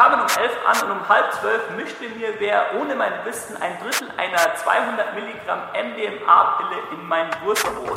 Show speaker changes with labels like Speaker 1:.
Speaker 1: kamen um 11 an und um halb zwölf mischte mir wer ohne mein Wissen ein Drittel einer 200 Milligramm MDMA-Pille in mein Wurstbrot.